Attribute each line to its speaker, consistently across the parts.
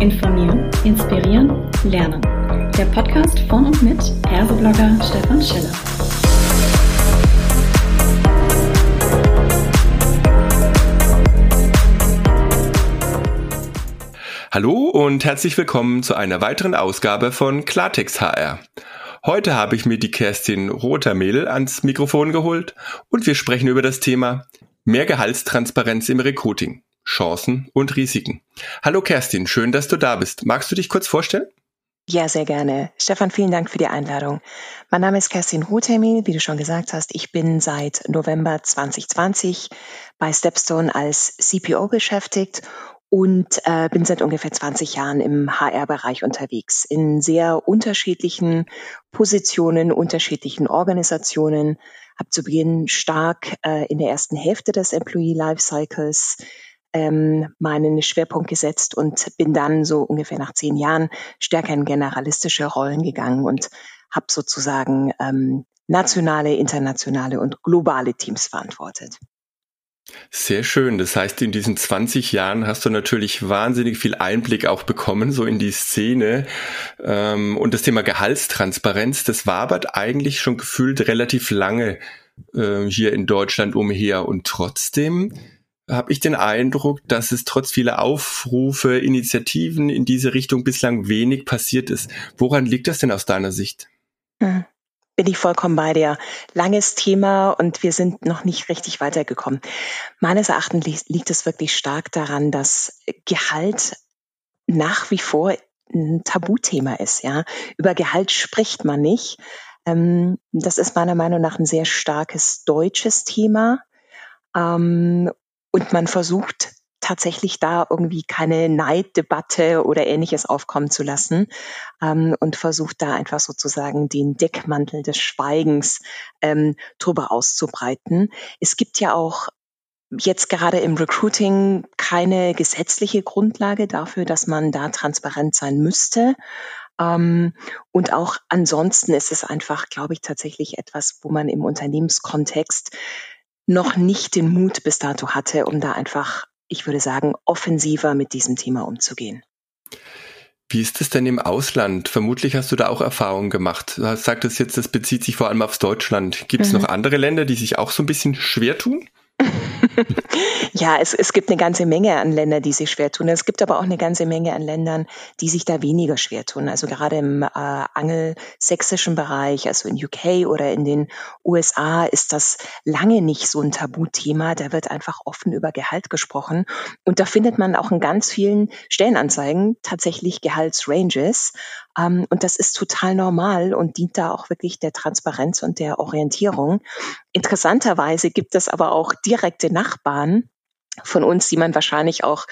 Speaker 1: Informieren, Inspirieren, Lernen. Der Podcast von und mit Ergo-Blogger Stefan Schiller.
Speaker 2: Hallo und herzlich willkommen zu einer weiteren Ausgabe von Klartext HR. Heute habe ich mir die Kerstin Rotermehl ans Mikrofon geholt und wir sprechen über das Thema mehr Gehaltstransparenz im Recruiting. Chancen und Risiken. Hallo Kerstin, schön, dass du da bist. Magst du dich kurz vorstellen?
Speaker 3: Ja, sehr gerne. Stefan, vielen Dank für die Einladung. Mein Name ist Kerstin Ruthemil, wie du schon gesagt hast. Ich bin seit November 2020 bei Stepstone als CPO beschäftigt und äh, bin seit ungefähr 20 Jahren im HR-Bereich unterwegs, in sehr unterschiedlichen Positionen, unterschiedlichen Organisationen. Habe zu Beginn stark äh, in der ersten Hälfte des Employee Lifecycles ähm, meinen Schwerpunkt gesetzt und bin dann so ungefähr nach zehn Jahren stärker in generalistische Rollen gegangen und habe sozusagen ähm, nationale, internationale und globale Teams verantwortet.
Speaker 2: Sehr schön. Das heißt, in diesen 20 Jahren hast du natürlich wahnsinnig viel Einblick auch bekommen, so in die Szene. Ähm, und das Thema Gehaltstransparenz, das wabert eigentlich schon gefühlt relativ lange äh, hier in Deutschland umher. Und trotzdem habe ich den Eindruck, dass es trotz vieler Aufrufe, Initiativen in diese Richtung bislang wenig passiert ist. Woran liegt das denn aus deiner Sicht?
Speaker 3: Hm. Bin ich vollkommen bei dir. Langes Thema und wir sind noch nicht richtig weitergekommen. Meines Erachtens liegt es wirklich stark daran, dass Gehalt nach wie vor ein Tabuthema ist. Ja, über Gehalt spricht man nicht. Ähm, das ist meiner Meinung nach ein sehr starkes deutsches Thema. Ähm, und man versucht tatsächlich da irgendwie keine Neiddebatte oder ähnliches aufkommen zu lassen ähm, und versucht da einfach sozusagen den Deckmantel des Schweigens ähm, drüber auszubreiten. Es gibt ja auch jetzt gerade im Recruiting keine gesetzliche Grundlage dafür, dass man da transparent sein müsste. Ähm, und auch ansonsten ist es einfach, glaube ich, tatsächlich etwas, wo man im Unternehmenskontext noch nicht den Mut bis dato hatte, um da einfach, ich würde sagen, offensiver mit diesem Thema umzugehen.
Speaker 2: Wie ist es denn im Ausland? Vermutlich hast du da auch Erfahrungen gemacht. Du sagtest jetzt, das bezieht sich vor allem aufs Deutschland. Gibt es mhm. noch andere Länder, die sich auch so ein bisschen schwer tun?
Speaker 3: ja, es, es gibt eine ganze Menge an Ländern, die sich schwer tun. Es gibt aber auch eine ganze Menge an Ländern, die sich da weniger schwer tun. Also gerade im äh, angelsächsischen Bereich, also in UK oder in den USA, ist das lange nicht so ein Tabuthema. Da wird einfach offen über Gehalt gesprochen. Und da findet man auch in ganz vielen Stellenanzeigen tatsächlich Gehaltsranges. Ähm, und das ist total normal und dient da auch wirklich der Transparenz und der Orientierung. Interessanterweise gibt es aber auch direkte Nachbarn von uns, die man wahrscheinlich auch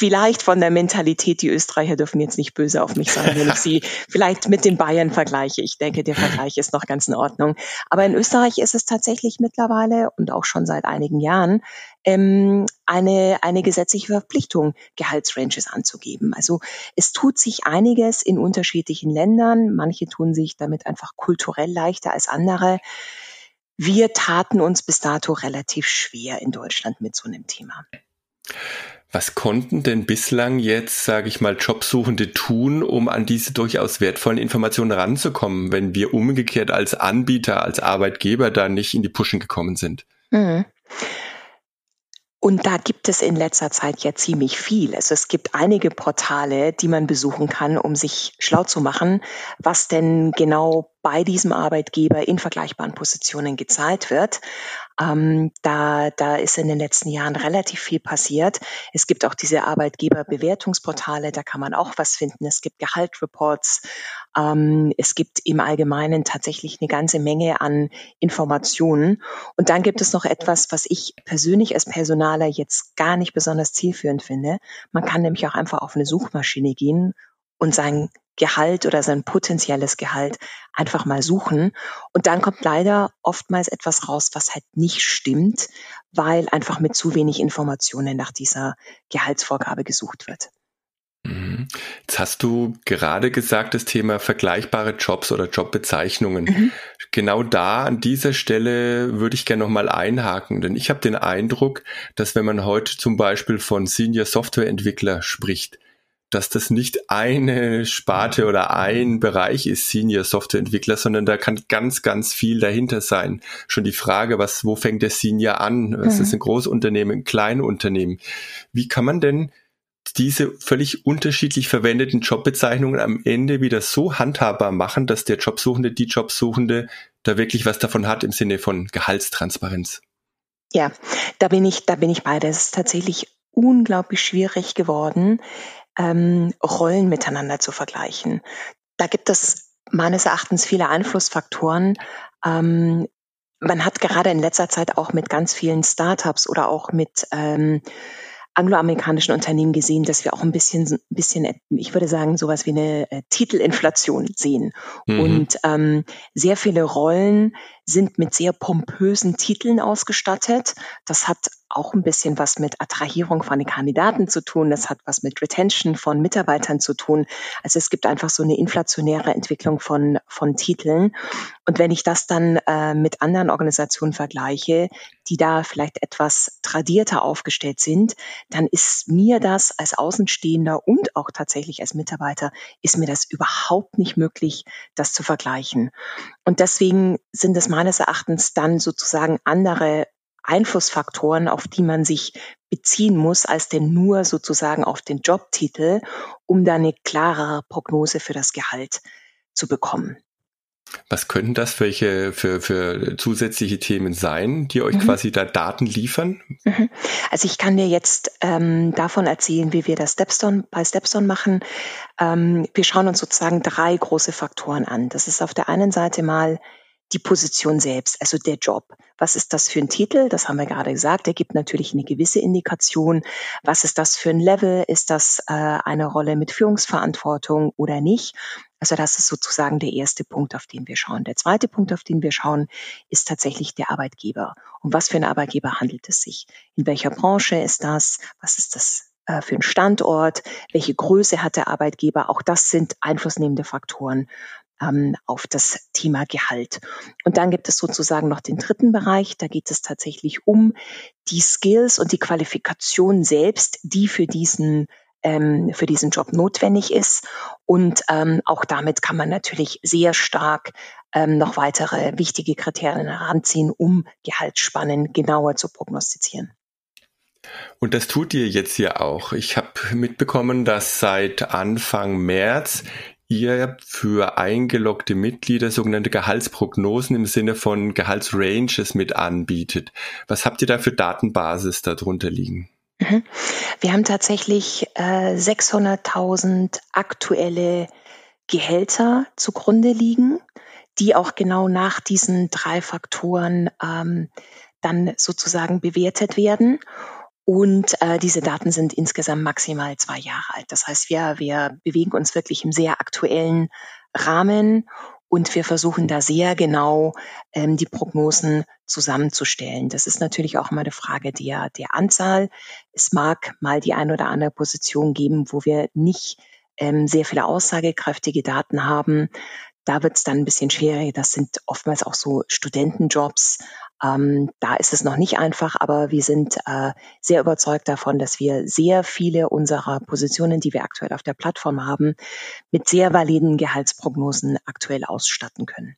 Speaker 3: vielleicht von der Mentalität, die Österreicher dürfen jetzt nicht böse auf mich sein, wenn ich sie vielleicht mit den Bayern vergleiche. Ich denke, der Vergleich ist noch ganz in Ordnung. Aber in Österreich ist es tatsächlich mittlerweile und auch schon seit einigen Jahren ähm, eine, eine gesetzliche Verpflichtung, Gehaltsranges anzugeben. Also es tut sich einiges in unterschiedlichen Ländern. Manche tun sich damit einfach kulturell leichter als andere. Wir taten uns bis dato relativ schwer in Deutschland mit so einem Thema.
Speaker 2: Was konnten denn bislang jetzt, sage ich mal, Jobsuchende tun, um an diese durchaus wertvollen Informationen ranzukommen, wenn wir umgekehrt als Anbieter, als Arbeitgeber da nicht in die Pushen gekommen sind? Mhm.
Speaker 3: Und da gibt es in letzter Zeit ja ziemlich viel. Also es gibt einige Portale, die man besuchen kann, um sich schlau zu machen, was denn genau bei diesem Arbeitgeber in vergleichbaren Positionen gezahlt wird. Ähm, da, da ist in den letzten Jahren relativ viel passiert. Es gibt auch diese Arbeitgeberbewertungsportale, da kann man auch was finden. Es gibt Gehaltreports. Ähm, es gibt im Allgemeinen tatsächlich eine ganze Menge an Informationen. Und dann gibt es noch etwas, was ich persönlich als Personaler jetzt gar nicht besonders zielführend finde. Man kann nämlich auch einfach auf eine Suchmaschine gehen und sein Gehalt oder sein potenzielles Gehalt einfach mal suchen. Und dann kommt leider oftmals etwas raus, was halt nicht stimmt, weil einfach mit zu wenig Informationen nach dieser Gehaltsvorgabe gesucht wird.
Speaker 2: Mhm. Jetzt hast du gerade gesagt, das Thema vergleichbare Jobs oder Jobbezeichnungen. Mhm. Genau da an dieser Stelle würde ich gerne nochmal einhaken, denn ich habe den Eindruck, dass wenn man heute zum Beispiel von Senior Software Entwickler spricht, dass das nicht eine Sparte oder ein Bereich ist, Senior Softwareentwickler, sondern da kann ganz, ganz viel dahinter sein. Schon die Frage, was, wo fängt der Senior an? Was mhm. ist ein Großunternehmen, ein Kleinunternehmen? Wie kann man denn diese völlig unterschiedlich verwendeten Jobbezeichnungen am Ende wieder so handhabbar machen, dass der Jobsuchende, die Jobsuchende da wirklich was davon hat im Sinne von Gehaltstransparenz?
Speaker 3: Ja, da bin ich, da bin ich bei. Das ist tatsächlich unglaublich schwierig geworden, ähm, Rollen miteinander zu vergleichen. Da gibt es meines Erachtens viele Einflussfaktoren. Ähm, man hat gerade in letzter Zeit auch mit ganz vielen Startups oder auch mit ähm, angloamerikanischen Unternehmen gesehen, dass wir auch ein bisschen, bisschen, ich würde sagen, sowas wie eine äh, Titelinflation sehen. Mhm. Und ähm, sehr viele Rollen sind mit sehr pompösen Titeln ausgestattet. Das hat auch ein bisschen was mit Attrahierung von den Kandidaten zu tun. Das hat was mit Retention von Mitarbeitern zu tun. Also es gibt einfach so eine inflationäre Entwicklung von, von Titeln. Und wenn ich das dann äh, mit anderen Organisationen vergleiche, die da vielleicht etwas tradierter aufgestellt sind, dann ist mir das als Außenstehender und auch tatsächlich als Mitarbeiter, ist mir das überhaupt nicht möglich, das zu vergleichen. Und deswegen sind es meines Erachtens dann sozusagen andere Einflussfaktoren, auf die man sich beziehen muss, als denn nur sozusagen auf den Jobtitel, um da eine klarere Prognose für das Gehalt zu bekommen.
Speaker 2: Was könnten das für, welche, für, für zusätzliche Themen sein, die euch mhm. quasi da Daten liefern?
Speaker 3: Mhm. Also ich kann dir jetzt ähm, davon erzählen, wie wir das Stepstone bei Stepstone machen. Ähm, wir schauen uns sozusagen drei große Faktoren an. Das ist auf der einen Seite mal die Position selbst, also der Job. Was ist das für ein Titel? Das haben wir gerade gesagt. Der gibt natürlich eine gewisse Indikation. Was ist das für ein Level? Ist das äh, eine Rolle mit Führungsverantwortung oder nicht? Also das ist sozusagen der erste Punkt, auf den wir schauen. Der zweite Punkt, auf den wir schauen, ist tatsächlich der Arbeitgeber. Um was für einen Arbeitgeber handelt es sich? In welcher Branche ist das? Was ist das äh, für ein Standort? Welche Größe hat der Arbeitgeber? Auch das sind einflussnehmende Faktoren ähm, auf das Thema Gehalt. Und dann gibt es sozusagen noch den dritten Bereich, da geht es tatsächlich um die Skills und die Qualifikation selbst, die für diesen ähm, für diesen Job notwendig ist. Und ähm, auch damit kann man natürlich sehr stark ähm, noch weitere wichtige Kriterien heranziehen, um Gehaltsspannen genauer zu prognostizieren.
Speaker 2: Und das tut ihr jetzt ja auch. Ich habe mitbekommen, dass seit Anfang März ihr für eingeloggte Mitglieder sogenannte Gehaltsprognosen im Sinne von Gehaltsranges mit anbietet. Was habt ihr da für Datenbasis darunter liegen?
Speaker 3: Mhm. Wir haben tatsächlich äh, 600.000 aktuelle Gehälter zugrunde liegen, die auch genau nach diesen drei Faktoren ähm, dann sozusagen bewertet werden. Und äh, diese Daten sind insgesamt maximal zwei Jahre alt. Das heißt, wir, wir bewegen uns wirklich im sehr aktuellen Rahmen und wir versuchen da sehr genau ähm, die Prognosen zusammenzustellen. Das ist natürlich auch immer eine Frage der, der Anzahl. Es mag mal die ein oder andere Position geben, wo wir nicht ähm, sehr viele aussagekräftige Daten haben. Da wird es dann ein bisschen schwieriger. Das sind oftmals auch so Studentenjobs. Ähm, da ist es noch nicht einfach, aber wir sind äh, sehr überzeugt davon, dass wir sehr viele unserer Positionen, die wir aktuell auf der Plattform haben, mit sehr validen Gehaltsprognosen aktuell ausstatten können.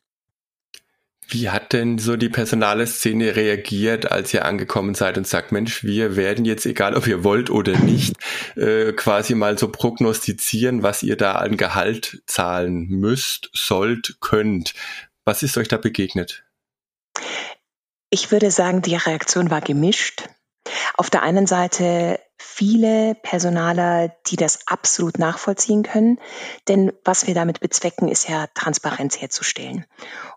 Speaker 2: Wie hat denn so die personale Szene reagiert, als ihr angekommen seid und sagt, Mensch, wir werden jetzt, egal ob ihr wollt oder nicht, äh, quasi mal so prognostizieren, was ihr da an Gehalt zahlen müsst, sollt, könnt. Was ist euch da begegnet?
Speaker 3: Ich würde sagen, die Reaktion war gemischt. Auf der einen Seite viele Personaler, die das absolut nachvollziehen können. Denn was wir damit bezwecken, ist ja Transparenz herzustellen.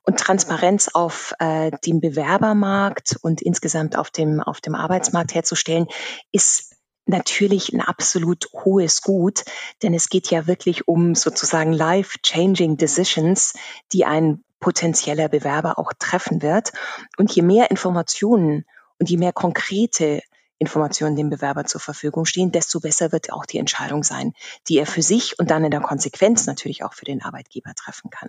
Speaker 3: Und Transparenz auf äh, dem Bewerbermarkt und insgesamt auf dem, auf dem Arbeitsmarkt herzustellen, ist natürlich ein absolut hohes Gut, denn es geht ja wirklich um sozusagen life-changing decisions, die ein potenzieller Bewerber auch treffen wird. Und je mehr Informationen und je mehr konkrete Informationen dem Bewerber zur Verfügung stehen, desto besser wird auch die Entscheidung sein, die er für sich und dann in der Konsequenz natürlich auch für den Arbeitgeber treffen kann.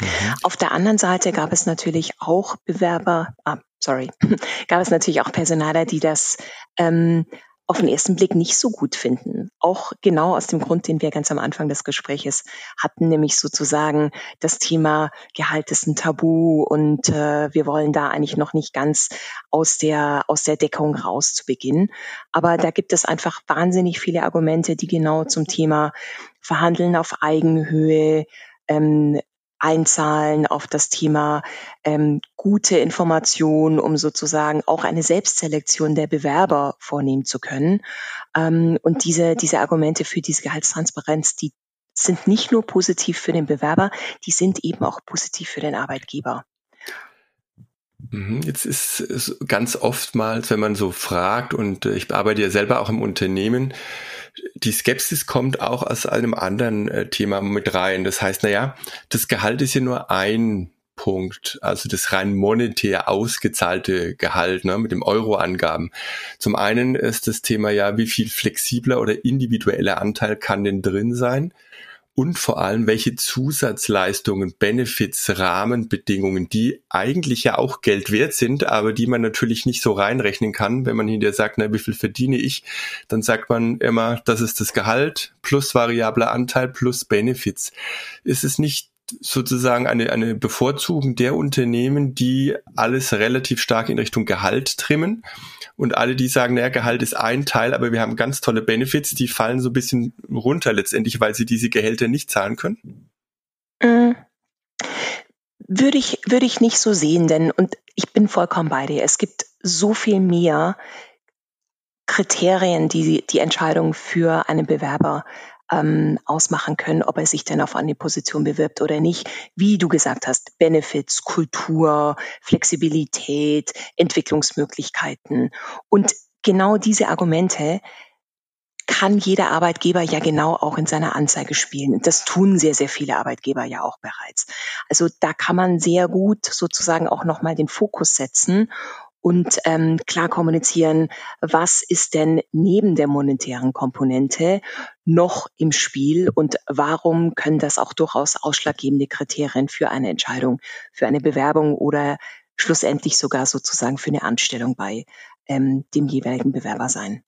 Speaker 3: Mhm. Auf der anderen Seite gab es natürlich auch Bewerber, ah, sorry, gab es natürlich auch Personaler, die das ähm, auf den ersten Blick nicht so gut finden. Auch genau aus dem Grund, den wir ganz am Anfang des Gespräches hatten, nämlich sozusagen das Thema Gehalt ist ein Tabu und äh, wir wollen da eigentlich noch nicht ganz aus der, aus der Deckung raus zu Beginn. Aber da gibt es einfach wahnsinnig viele Argumente, die genau zum Thema Verhandeln auf Eigenhöhe, ähm, einzahlen auf das Thema ähm, gute Information, um sozusagen auch eine Selbstselektion der Bewerber vornehmen zu können. Ähm, und diese, diese Argumente für diese Gehaltstransparenz, die sind nicht nur positiv für den Bewerber, die sind eben auch positiv für den Arbeitgeber.
Speaker 2: Mhm, jetzt ist es ganz oftmals, wenn man so fragt, und äh, ich arbeite ja selber auch im Unternehmen, die Skepsis kommt auch aus einem anderen äh, Thema mit rein. Das heißt, naja, das Gehalt ist ja nur ein Punkt, also das rein monetär ausgezahlte Gehalt ne, mit dem Euro-Angaben. Zum einen ist das Thema ja, wie viel flexibler oder individueller Anteil kann denn drin sein? Und vor allem, welche Zusatzleistungen, Benefits, Rahmenbedingungen, die eigentlich ja auch Geld wert sind, aber die man natürlich nicht so reinrechnen kann. Wenn man hinterher sagt, na, wie viel verdiene ich, dann sagt man immer, das ist das Gehalt plus variabler Anteil plus Benefits. Ist es nicht sozusagen eine, eine Bevorzugung der Unternehmen, die alles relativ stark in Richtung Gehalt trimmen und alle, die sagen, naja, Gehalt ist ein Teil, aber wir haben ganz tolle Benefits, die fallen so ein bisschen runter letztendlich, weil sie diese Gehälter nicht zahlen können?
Speaker 3: Mm. Würde ich, würde ich nicht so sehen, denn, und ich bin vollkommen bei dir, es gibt so viel mehr Kriterien, die die Entscheidung für einen Bewerber ähm, ausmachen können, ob er sich denn auf eine Position bewirbt oder nicht. Wie du gesagt hast, Benefits, Kultur, Flexibilität, Entwicklungsmöglichkeiten. Und genau diese Argumente kann jeder Arbeitgeber ja genau auch in seiner Anzeige spielen. Und das tun sehr, sehr viele Arbeitgeber ja auch bereits. Also da kann man sehr gut sozusagen auch nochmal den Fokus setzen und ähm, klar kommunizieren, was ist denn neben der monetären Komponente noch im Spiel und warum können das auch durchaus ausschlaggebende Kriterien für eine Entscheidung, für eine Bewerbung oder schlussendlich sogar sozusagen für eine Anstellung bei ähm, dem jeweiligen Bewerber sein.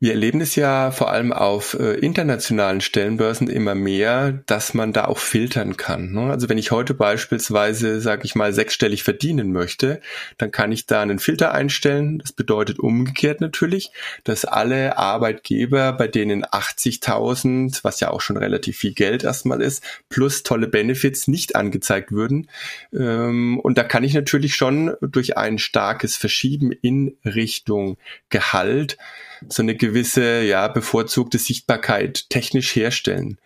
Speaker 2: Wir erleben es ja vor allem auf äh, internationalen Stellenbörsen immer mehr, dass man da auch filtern kann. Ne? Also wenn ich heute beispielsweise, sage ich mal, sechsstellig verdienen möchte, dann kann ich da einen Filter einstellen. Das bedeutet umgekehrt natürlich, dass alle Arbeitgeber, bei denen 80.000, was ja auch schon relativ viel Geld erstmal ist, plus tolle Benefits nicht angezeigt würden. Ähm, und da kann ich natürlich schon durch ein starkes Verschieben in Richtung Gehalt so eine gewisse, ja, bevorzugte Sichtbarkeit technisch herstellen.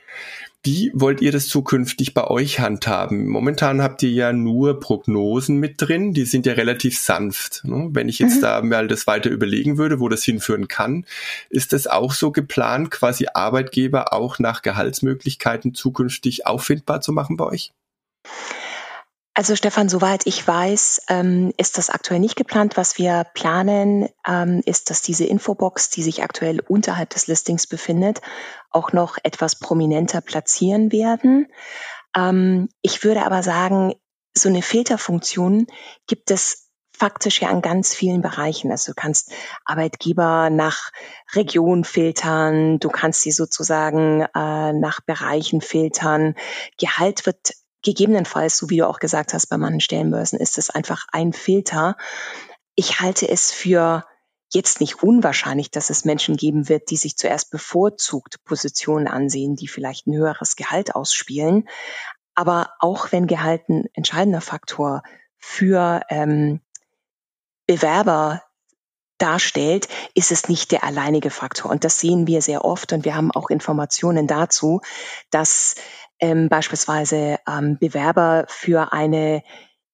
Speaker 2: Wie wollt ihr das zukünftig bei euch handhaben? Momentan habt ihr ja nur Prognosen mit drin, die sind ja relativ sanft. Ne? Wenn ich jetzt mhm. da mal das weiter überlegen würde, wo das hinführen kann, ist das auch so geplant, quasi Arbeitgeber auch nach Gehaltsmöglichkeiten zukünftig auffindbar zu machen bei euch?
Speaker 3: Also Stefan, soweit ich weiß, ähm, ist das aktuell nicht geplant. Was wir planen, ähm, ist, dass diese Infobox, die sich aktuell unterhalb des Listings befindet, auch noch etwas prominenter platzieren werden. Ähm, ich würde aber sagen, so eine Filterfunktion gibt es faktisch ja an ganz vielen Bereichen. Also du kannst Arbeitgeber nach Region filtern, du kannst sie sozusagen äh, nach Bereichen filtern. Gehalt wird gegebenenfalls, so wie du auch gesagt hast, bei manchen Stellenbörsen ist es einfach ein Filter. Ich halte es für jetzt nicht unwahrscheinlich, dass es Menschen geben wird, die sich zuerst bevorzugt Positionen ansehen, die vielleicht ein höheres Gehalt ausspielen. Aber auch wenn Gehalt ein entscheidender Faktor für ähm, Bewerber darstellt, ist es nicht der alleinige Faktor. Und das sehen wir sehr oft und wir haben auch Informationen dazu, dass ähm, beispielsweise ähm, Bewerber für eine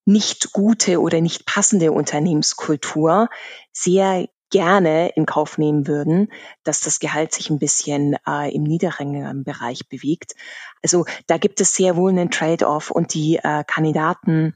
Speaker 3: nicht gute oder nicht passende Unternehmenskultur sehr gerne in Kauf nehmen würden, dass das Gehalt sich ein bisschen äh, im niedrigeren Bereich bewegt. Also da gibt es sehr wohl einen Trade-off und die äh, Kandidaten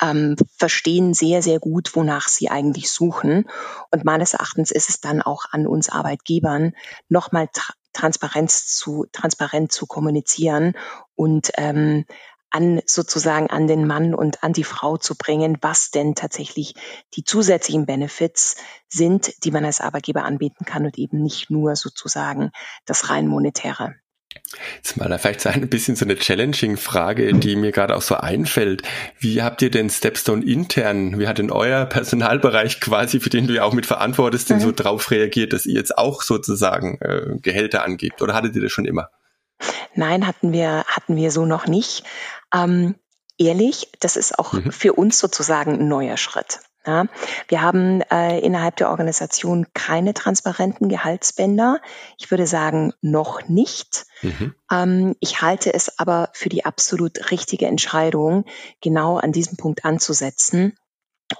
Speaker 3: ähm, verstehen sehr, sehr gut, wonach sie eigentlich suchen. Und meines Erachtens ist es dann auch an uns Arbeitgebern, nochmal Transparenz zu, transparent zu kommunizieren und ähm, an sozusagen an den Mann und an die Frau zu bringen, was denn tatsächlich die zusätzlichen Benefits sind, die man als Arbeitgeber anbieten kann und eben nicht nur sozusagen das rein monetäre.
Speaker 2: Jetzt mal vielleicht ein bisschen so eine challenging Frage, die mir gerade auch so einfällt. Wie habt ihr denn Stepstone intern, wie hat denn euer Personalbereich quasi, für den du ja auch mit verantwortest, denn mhm. so drauf reagiert, dass ihr jetzt auch sozusagen äh, Gehälter angebt? Oder hattet ihr das schon immer?
Speaker 3: Nein, hatten wir, hatten wir so noch nicht. Ähm, ehrlich, das ist auch mhm. für uns sozusagen ein neuer Schritt. Ja, wir haben äh, innerhalb der Organisation keine transparenten Gehaltsbänder. Ich würde sagen, noch nicht. Mhm. Ähm, ich halte es aber für die absolut richtige Entscheidung, genau an diesem Punkt anzusetzen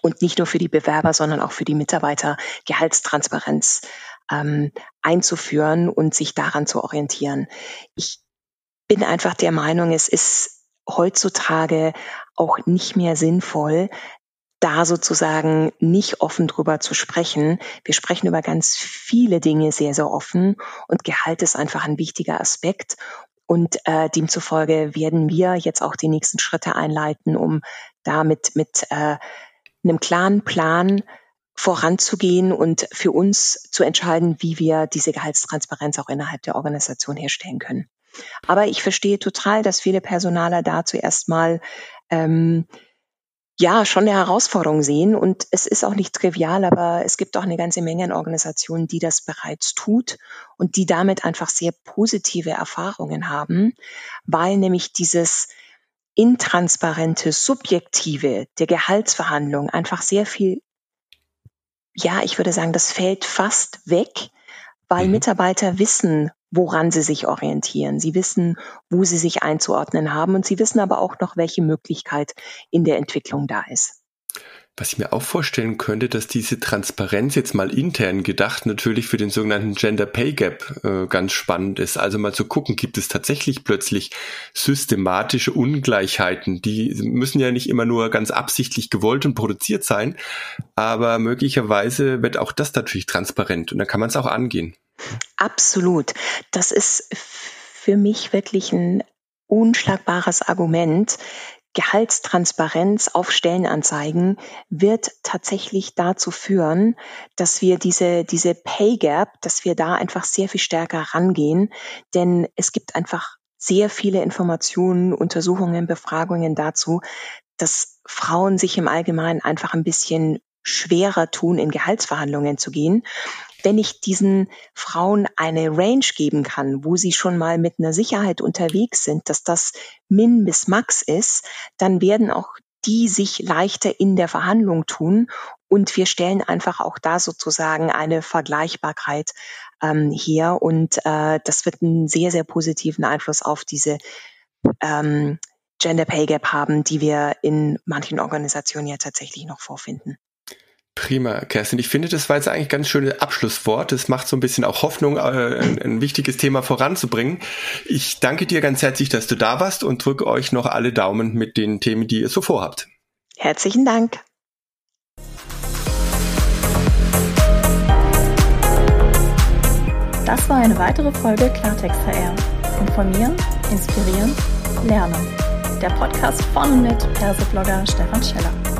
Speaker 3: und nicht nur für die Bewerber, sondern auch für die Mitarbeiter Gehaltstransparenz ähm, einzuführen und sich daran zu orientieren. Ich bin einfach der Meinung, es ist heutzutage auch nicht mehr sinnvoll, da sozusagen nicht offen drüber zu sprechen. Wir sprechen über ganz viele Dinge sehr, sehr offen und Gehalt ist einfach ein wichtiger Aspekt. Und äh, demzufolge werden wir jetzt auch die nächsten Schritte einleiten, um damit mit äh, einem klaren Plan voranzugehen und für uns zu entscheiden, wie wir diese Gehaltstransparenz auch innerhalb der Organisation herstellen können. Aber ich verstehe total, dass viele Personaler dazu erstmal ähm, ja schon eine Herausforderung sehen. Und es ist auch nicht trivial, aber es gibt auch eine ganze Menge an Organisationen, die das bereits tut und die damit einfach sehr positive Erfahrungen haben, weil nämlich dieses intransparente, subjektive der Gehaltsverhandlung einfach sehr viel, ja, ich würde sagen, das fällt fast weg, weil mhm. Mitarbeiter wissen, woran sie sich orientieren. Sie wissen, wo sie sich einzuordnen haben und sie wissen aber auch noch, welche Möglichkeit in der Entwicklung da ist.
Speaker 2: Was ich mir auch vorstellen könnte, dass diese Transparenz jetzt mal intern gedacht natürlich für den sogenannten Gender Pay Gap äh, ganz spannend ist. Also mal zu gucken, gibt es tatsächlich plötzlich systematische Ungleichheiten, die müssen ja nicht immer nur ganz absichtlich gewollt und produziert sein, aber möglicherweise wird auch das natürlich transparent und dann kann man es auch angehen.
Speaker 3: Absolut. Das ist für mich wirklich ein unschlagbares Argument. Gehaltstransparenz auf Stellenanzeigen wird tatsächlich dazu führen, dass wir diese, diese Pay Gap, dass wir da einfach sehr viel stärker rangehen, denn es gibt einfach sehr viele Informationen, Untersuchungen, Befragungen dazu, dass Frauen sich im Allgemeinen einfach ein bisschen schwerer tun, in Gehaltsverhandlungen zu gehen wenn ich diesen Frauen eine Range geben kann, wo sie schon mal mit einer Sicherheit unterwegs sind, dass das Min bis Max ist, dann werden auch die sich leichter in der Verhandlung tun. Und wir stellen einfach auch da sozusagen eine Vergleichbarkeit ähm, her. Und äh, das wird einen sehr, sehr positiven Einfluss auf diese ähm, Gender Pay Gap haben, die wir in manchen Organisationen ja tatsächlich noch vorfinden.
Speaker 2: Prima, Kerstin. Ich finde, das war jetzt eigentlich ganz schönes Abschlusswort. Das macht so ein bisschen auch Hoffnung, äh, ein, ein, wichtiges Thema voranzubringen. Ich danke dir ganz herzlich, dass du da warst und drücke euch noch alle Daumen mit den Themen, die ihr so vorhabt.
Speaker 3: Herzlichen Dank.
Speaker 1: Das war eine weitere Folge Klartext HR. Informieren, inspirieren, lernen. Der Podcast von und mit Perseblogger Stefan Scheller.